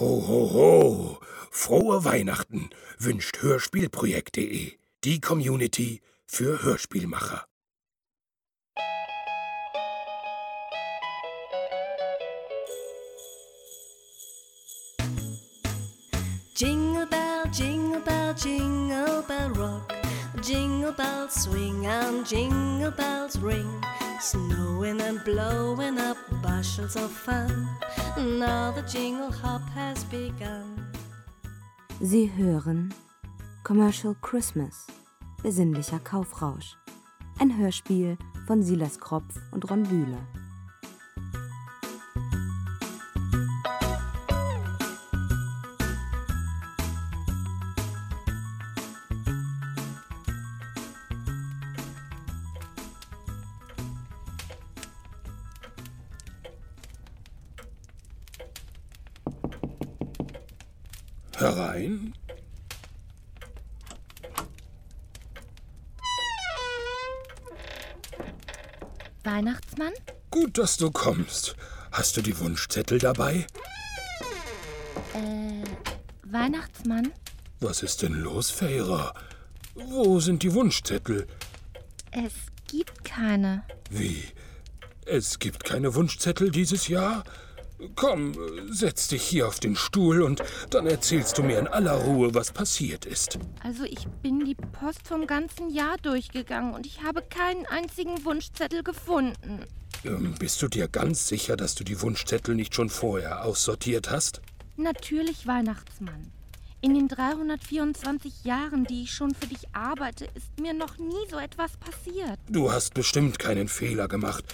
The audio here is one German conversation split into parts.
Ho, ho, ho! Frohe Weihnachten wünscht Hörspielprojekt.de, die Community für Hörspielmacher. Jingle bell, jingle bell, jingle bell rock. Jingle bells swing and jingle bells ring. Snowing and blowing up bushels of fun. Now the jingle hop has begun. Sie hören Commercial Christmas, besinnlicher Kaufrausch. Ein Hörspiel von Silas Kropf und Ron Bühler. Weihnachtsmann? Gut, dass du kommst. Hast du die Wunschzettel dabei? Äh, Weihnachtsmann? Was ist denn los, Feyra? Wo sind die Wunschzettel? Es gibt keine. Wie? Es gibt keine Wunschzettel dieses Jahr? Komm, setz dich hier auf den Stuhl und dann erzählst du mir in aller Ruhe, was passiert ist. Also ich bin die Post vom ganzen Jahr durchgegangen und ich habe keinen einzigen Wunschzettel gefunden. Ähm, bist du dir ganz sicher, dass du die Wunschzettel nicht schon vorher aussortiert hast? Natürlich, Weihnachtsmann. In den 324 Jahren, die ich schon für dich arbeite, ist mir noch nie so etwas passiert. Du hast bestimmt keinen Fehler gemacht.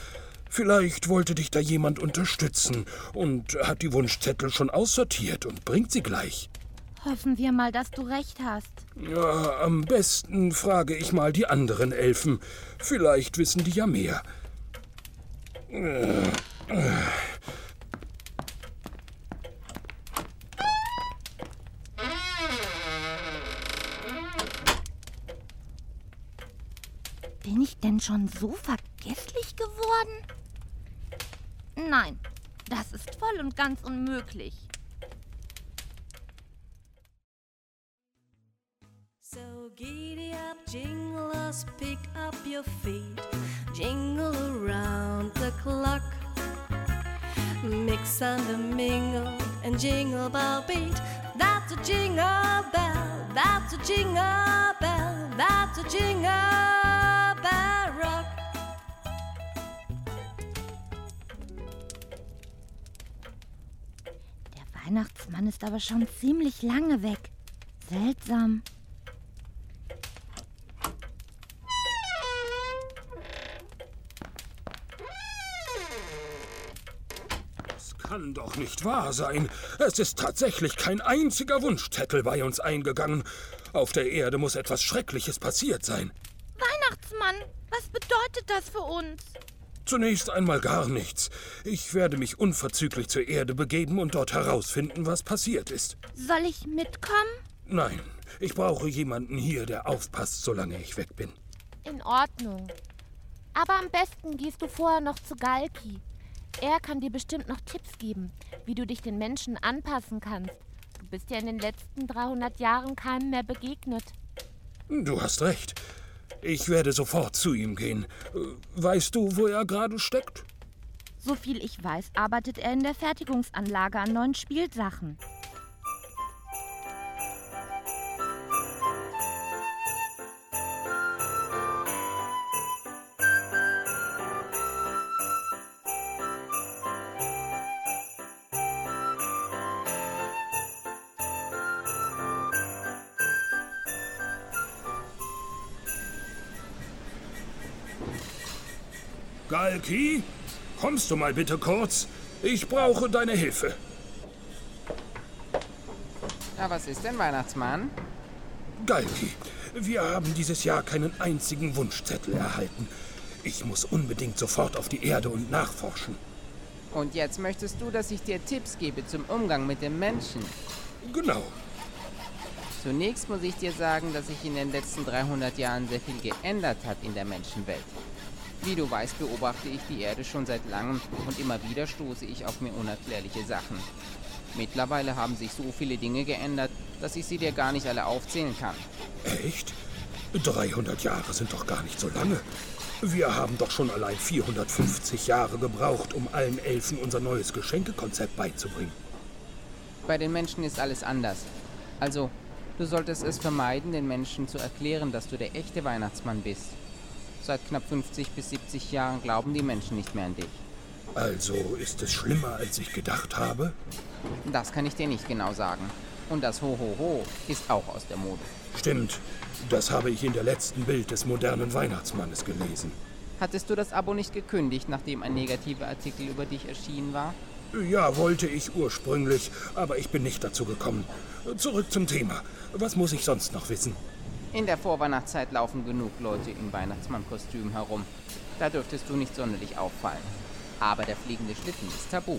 Vielleicht wollte dich da jemand unterstützen und hat die Wunschzettel schon aussortiert und bringt sie gleich. Hoffen wir mal, dass du recht hast. Ja, am besten frage ich mal die anderen Elfen. Vielleicht wissen die ja mehr. Bin ich denn schon so vergesslich geworden? Nein, das ist voll und ganz unmöglich. So giddy up, jinglers, pick up your feet, jingle around the clock. Mix and mingle and jingle bell beat. That's a jingle bell, that's a jingle bell, that's a jingle Weihnachtsmann ist aber schon ziemlich lange weg. Seltsam. Das kann doch nicht wahr sein. Es ist tatsächlich kein einziger Wunschzettel bei uns eingegangen. Auf der Erde muss etwas Schreckliches passiert sein. Weihnachtsmann, was bedeutet das für uns? Zunächst einmal gar nichts. Ich werde mich unverzüglich zur Erde begeben und dort herausfinden, was passiert ist. Soll ich mitkommen? Nein, ich brauche jemanden hier, der aufpasst, solange ich weg bin. In Ordnung. Aber am besten gehst du vorher noch zu Galki. Er kann dir bestimmt noch Tipps geben, wie du dich den Menschen anpassen kannst. Du bist ja in den letzten 300 Jahren keinem mehr begegnet. Du hast recht. Ich werde sofort zu ihm gehen. Weißt du, wo er gerade steckt? Soviel ich weiß, arbeitet er in der Fertigungsanlage an neuen Spielsachen. Galki, kommst du mal bitte kurz? Ich brauche deine Hilfe. Na, was ist denn, Weihnachtsmann? Galki, wir haben dieses Jahr keinen einzigen Wunschzettel erhalten. Ich muss unbedingt sofort auf die Erde und nachforschen. Und jetzt möchtest du, dass ich dir Tipps gebe zum Umgang mit den Menschen. Genau. Zunächst muss ich dir sagen, dass sich in den letzten 300 Jahren sehr viel geändert hat in der Menschenwelt. Wie du weißt, beobachte ich die Erde schon seit langem und immer wieder stoße ich auf mir unerklärliche Sachen. Mittlerweile haben sich so viele Dinge geändert, dass ich sie dir gar nicht alle aufzählen kann. Echt? 300 Jahre sind doch gar nicht so lange. Wir haben doch schon allein 450 Jahre gebraucht, um allen Elfen unser neues Geschenkekonzept beizubringen. Bei den Menschen ist alles anders. Also, du solltest es vermeiden, den Menschen zu erklären, dass du der echte Weihnachtsmann bist. Seit knapp 50 bis 70 Jahren glauben die Menschen nicht mehr an dich. Also ist es schlimmer, als ich gedacht habe? Das kann ich dir nicht genau sagen. Und das Ho-Ho-Ho ist auch aus der Mode. Stimmt. Das habe ich in der letzten Bild des modernen Weihnachtsmannes gelesen. Hattest du das Abo nicht gekündigt, nachdem ein negativer Artikel über dich erschienen war? Ja, wollte ich ursprünglich, aber ich bin nicht dazu gekommen. Zurück zum Thema. Was muss ich sonst noch wissen? In der Vorweihnachtszeit laufen genug Leute in Weihnachtsmannkostüm herum. Da dürftest du nicht sonderlich auffallen. Aber der fliegende Schlitten ist tabu.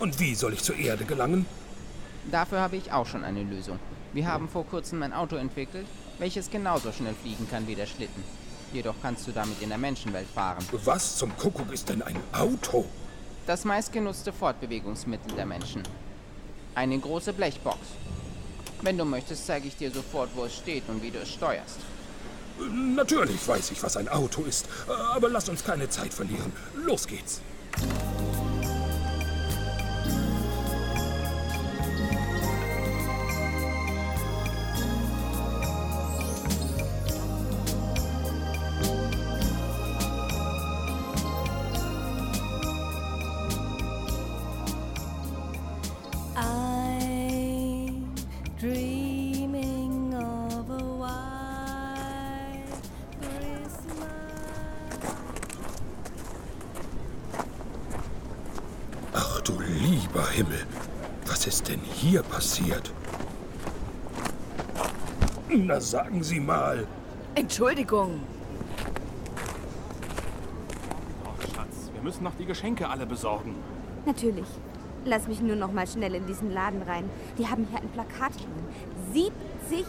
Und wie soll ich zur Erde gelangen? Dafür habe ich auch schon eine Lösung. Wir haben vor kurzem ein Auto entwickelt, welches genauso schnell fliegen kann wie der Schlitten. Jedoch kannst du damit in der Menschenwelt fahren. Was zum Kuckuck ist denn ein Auto? Das meistgenutzte Fortbewegungsmittel der Menschen. Eine große Blechbox. Wenn du möchtest, zeige ich dir sofort, wo es steht und wie du es steuerst. Natürlich weiß ich, was ein Auto ist, aber lass uns keine Zeit verlieren. Los geht's. Himmel, was ist denn hier passiert? Na sagen Sie mal. Entschuldigung. Ach, Schatz, wir müssen noch die Geschenke alle besorgen. Natürlich. Lass mich nur noch mal schnell in diesen Laden rein. Die haben hier ein Plakat hängen. 70%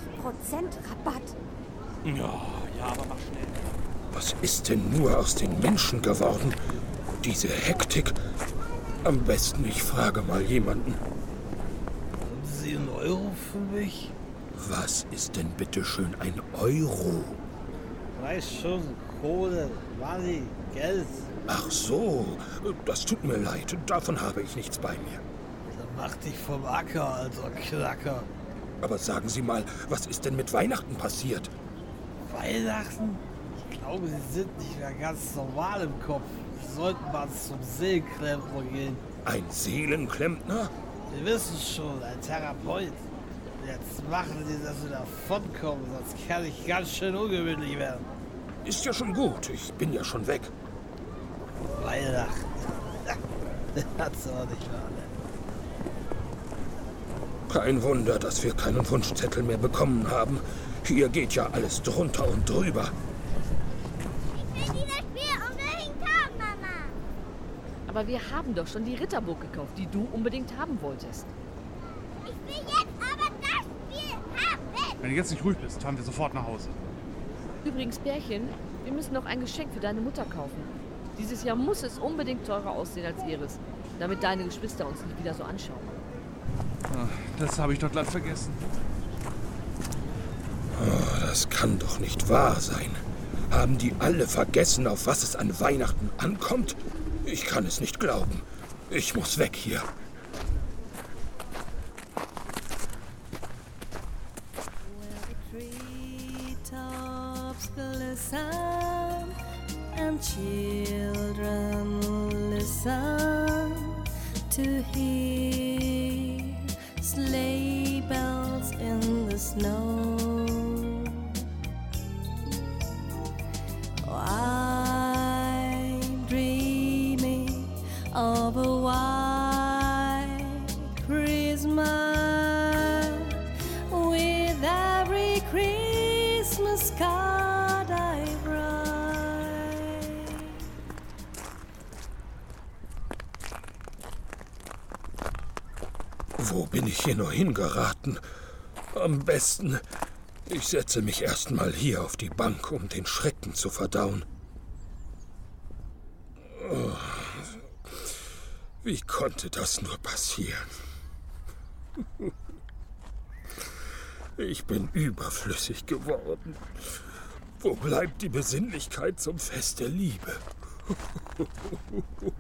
Rabatt. Ja, ja, aber mach schnell. Was ist denn nur aus den Menschen geworden? Diese Hektik. Am besten, ich frage mal jemanden. Haben Sie einen Euro für mich? Was ist denn bitte schön ein Euro? Weiß schon, Kohle, Money, Geld. Ach so, das tut mir leid. Davon habe ich nichts bei mir. Dann mach dich vom Acker, alter Knacker. Aber sagen Sie mal, was ist denn mit Weihnachten passiert? Weihnachten? Ich glaube, Sie sind nicht mehr ganz normal im Kopf. Sollten mal zum Seelenklempner gehen. Ein Seelenklempner? Sie wissen schon, ein Therapeut. Jetzt machen Sie, dass Sie davonkommen, sonst kann ich ganz schön ungewöhnlich werden. Ist ja schon gut. Ich bin ja schon weg. Weihnachten. Hat's aber nicht wahr, ne? Kein Wunder, dass wir keinen Wunschzettel mehr bekommen haben. Hier geht ja alles drunter und drüber. Ich will dieses Mama. Aber wir haben doch schon die Ritterburg gekauft, die du unbedingt haben wolltest. Ich will jetzt aber das Spiel haben. Wenn du jetzt nicht ruhig bist, fahren wir sofort nach Hause. Übrigens, Pärchen, wir müssen noch ein Geschenk für deine Mutter kaufen. Dieses Jahr muss es unbedingt teurer aussehen als ihres, damit deine Geschwister uns nicht wieder so anschauen. Das habe ich doch glatt vergessen. Oh, das kann doch nicht wahr sein. Haben die alle vergessen, auf was es an Weihnachten ankommt? Ich kann es nicht glauben. Ich muss weg hier. Children listen to hear of a white Christmas with every Christmas card I write. Wo bin ich hier nur hingeraten? Am besten, ich setze mich erstmal hier auf die Bank, um den Schrecken zu verdauen. Wie konnte das nur passieren? Ich bin überflüssig geworden. Wo bleibt die Besinnlichkeit zum Fest der Liebe?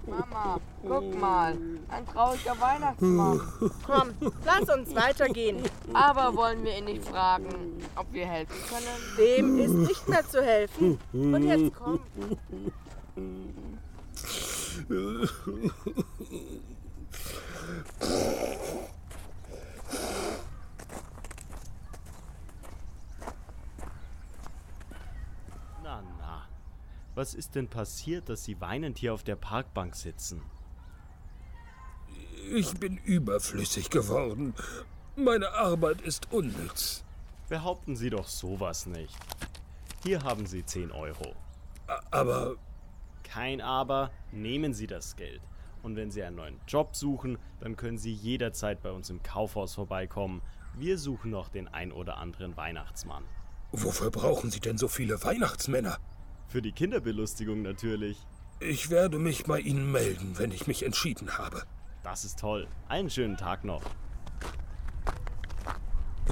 Mama, guck mal, ein trauriger Weihnachtsmann. Komm, lass uns weitergehen. Aber wollen wir ihn nicht fragen, ob wir helfen können? Dem ist nicht mehr zu helfen. Und jetzt komm. Na, na. Was ist denn passiert, dass Sie weinend hier auf der Parkbank sitzen? Ich bin überflüssig geworden. Meine Arbeit ist unnütz. Behaupten Sie doch sowas nicht. Hier haben Sie 10 Euro. Aber. Kein Aber, nehmen Sie das Geld. Und wenn Sie einen neuen Job suchen, dann können Sie jederzeit bei uns im Kaufhaus vorbeikommen. Wir suchen noch den ein oder anderen Weihnachtsmann. Wofür brauchen Sie denn so viele Weihnachtsmänner? Für die Kinderbelustigung natürlich. Ich werde mich bei Ihnen melden, wenn ich mich entschieden habe. Das ist toll. Einen schönen Tag noch.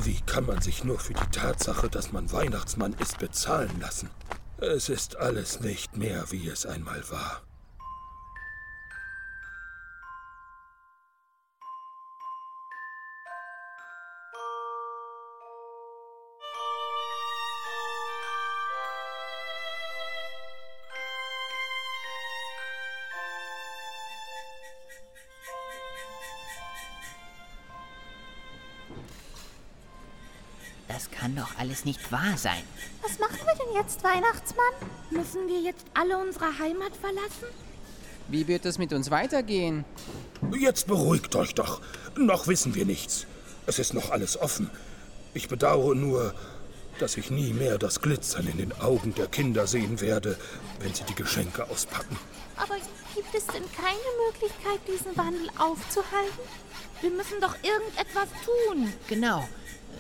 Wie kann man sich nur für die Tatsache, dass man Weihnachtsmann ist, bezahlen lassen? Es ist alles nicht mehr, wie es einmal war. Das kann doch alles nicht wahr sein. Was machen wir denn jetzt, Weihnachtsmann? Müssen wir jetzt alle unsere Heimat verlassen? Wie wird es mit uns weitergehen? Jetzt beruhigt euch doch. Noch wissen wir nichts. Es ist noch alles offen. Ich bedauere nur, dass ich nie mehr das Glitzern in den Augen der Kinder sehen werde, wenn sie die Geschenke auspacken. Aber gibt es denn keine Möglichkeit, diesen Wandel aufzuhalten? Wir müssen doch irgendetwas tun. Genau.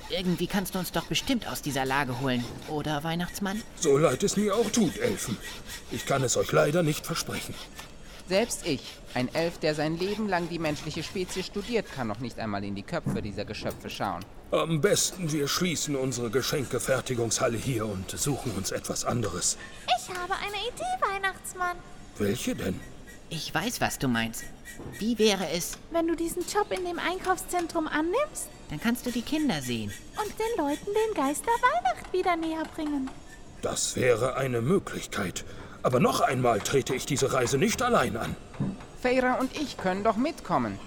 Irgendwie kannst du uns doch bestimmt aus dieser Lage holen, oder Weihnachtsmann? So leid es mir auch tut, Elfen. Ich kann es euch leider nicht versprechen. Selbst ich, ein Elf, der sein Leben lang die menschliche Spezies studiert, kann noch nicht einmal in die Köpfe dieser Geschöpfe schauen. Am besten, wir schließen unsere Geschenkefertigungshalle hier und suchen uns etwas anderes. Ich habe eine Idee, Weihnachtsmann. Welche denn? Ich weiß, was du meinst. Wie wäre es, Wenn du diesen Job in dem Einkaufszentrum annimmst dann kannst du die Kinder sehen. und den Leuten den Geist der Weihnacht wieder näher bringen. Das wäre eine Möglichkeit. Aber noch einmal trete ich diese Reise nicht allein an. Feyra und ich können doch mitkommen.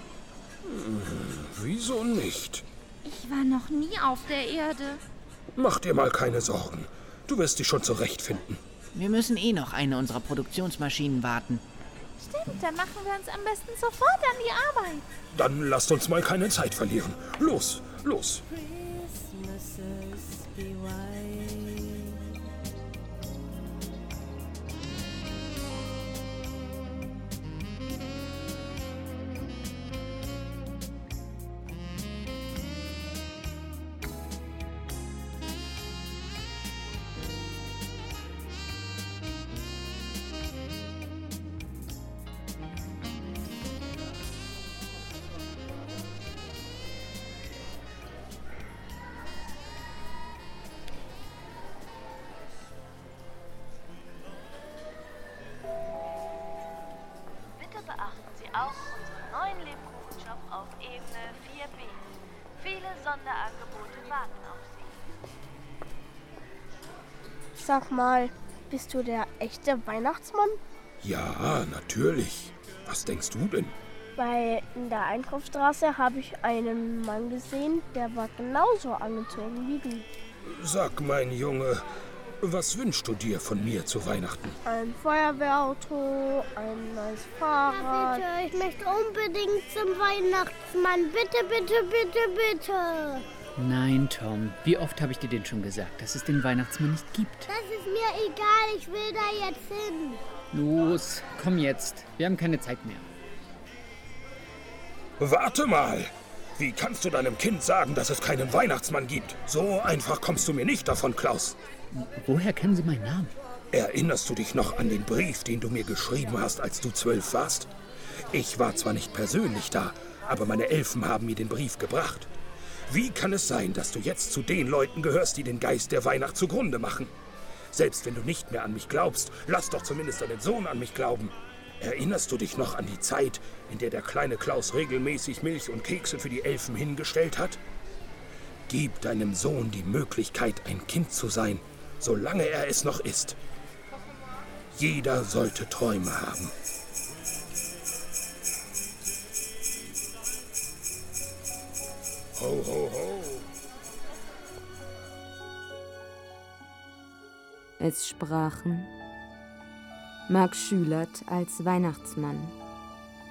Wieso nicht? Ich war noch nie auf der Erde. Mach dir mal keine Sorgen. Du wirst dich schon zurechtfinden. Wir müssen eh noch eine unserer Produktionsmaschinen warten. Stimmt, dann machen wir uns am besten sofort an die Arbeit. Dann lasst uns mal keine Zeit verlieren. Los, los. Auch unseren neuen Lebkuchenshop auf Ebene 4b. Viele Sonderangebote warten auf Sie. Sag mal, bist du der echte Weihnachtsmann? Ja, natürlich. Was denkst du denn? Weil in der Einkaufsstraße habe ich einen Mann gesehen, der war genauso angezogen wie du. Sag, mein Junge, was wünschst du dir von mir zu Weihnachten? Ein Feuerwehrauto, ein neues Fahrrad. Ja, bitte, ich möchte unbedingt zum Weihnachtsmann. Bitte, bitte, bitte, bitte. Nein, Tom. Wie oft habe ich dir denn schon gesagt, dass es den Weihnachtsmann nicht gibt? Das ist mir egal, ich will da jetzt hin. Los, komm jetzt. Wir haben keine Zeit mehr. Warte mal! Wie kannst du deinem Kind sagen, dass es keinen Weihnachtsmann gibt? So einfach kommst du mir nicht davon, Klaus. Woher kennen Sie meinen Namen? Erinnerst du dich noch an den Brief, den du mir geschrieben hast, als du zwölf warst? Ich war zwar nicht persönlich da, aber meine Elfen haben mir den Brief gebracht. Wie kann es sein, dass du jetzt zu den Leuten gehörst, die den Geist der Weihnacht zugrunde machen? Selbst wenn du nicht mehr an mich glaubst, lass doch zumindest deinen Sohn an mich glauben. Erinnerst du dich noch an die Zeit, in der der kleine Klaus regelmäßig Milch und Kekse für die Elfen hingestellt hat? Gib deinem Sohn die Möglichkeit, ein Kind zu sein, solange er es noch ist. Jeder sollte Träume haben. Ho, ho, ho. Es sprachen Marc Schülert als Weihnachtsmann,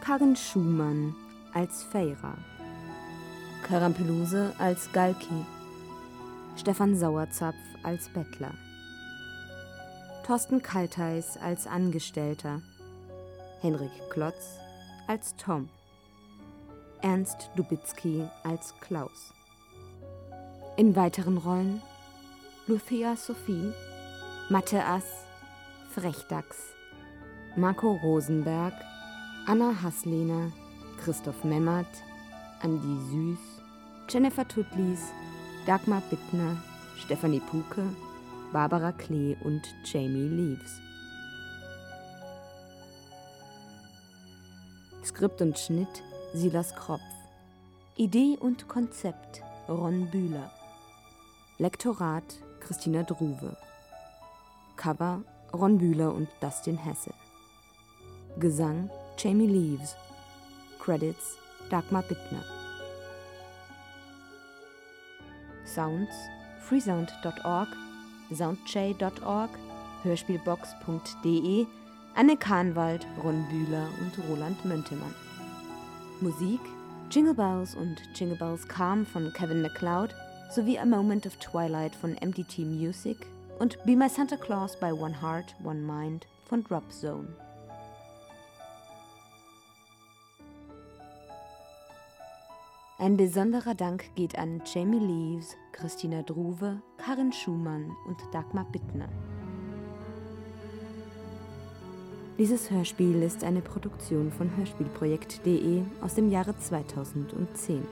Karin Schumann als Feira, Karampeluse als Galki, Stefan Sauerzapf als Bettler, Thorsten Kaltheis als Angestellter, Henrik Klotz als Tom, Ernst Dubitzky als Klaus. In weiteren Rollen Luthia Sophie, Mathe Ass, Frechdachs, Marco Rosenberg, Anna Haslehner, Christoph Memmert, Andi Süß, Jennifer Tutlis, Dagmar Bittner, Stefanie Puke, Barbara Klee und Jamie Leaves. Skript und Schnitt Silas Kropf. Idee und Konzept Ron Bühler. Lektorat Christina Druwe. Cover Ron Bühler und Dustin Hesse. Gesang Jamie Leaves. Credits Dagmar Bittner. Sounds freesound.org, soundjay.org, hörspielbox.de, Anne Kahnwald, Ron Bühler und Roland Möntemann. Musik Jingle Bells und Jingle Bells Calm von Kevin MacLeod sowie A Moment of Twilight von MDT Music und Be My Santa Claus by One Heart, One Mind von Drop Zone. Ein besonderer Dank geht an Jamie Leaves, Christina Druwe, Karin Schumann und Dagmar Bittner. Dieses Hörspiel ist eine Produktion von hörspielprojekt.de aus dem Jahre 2010.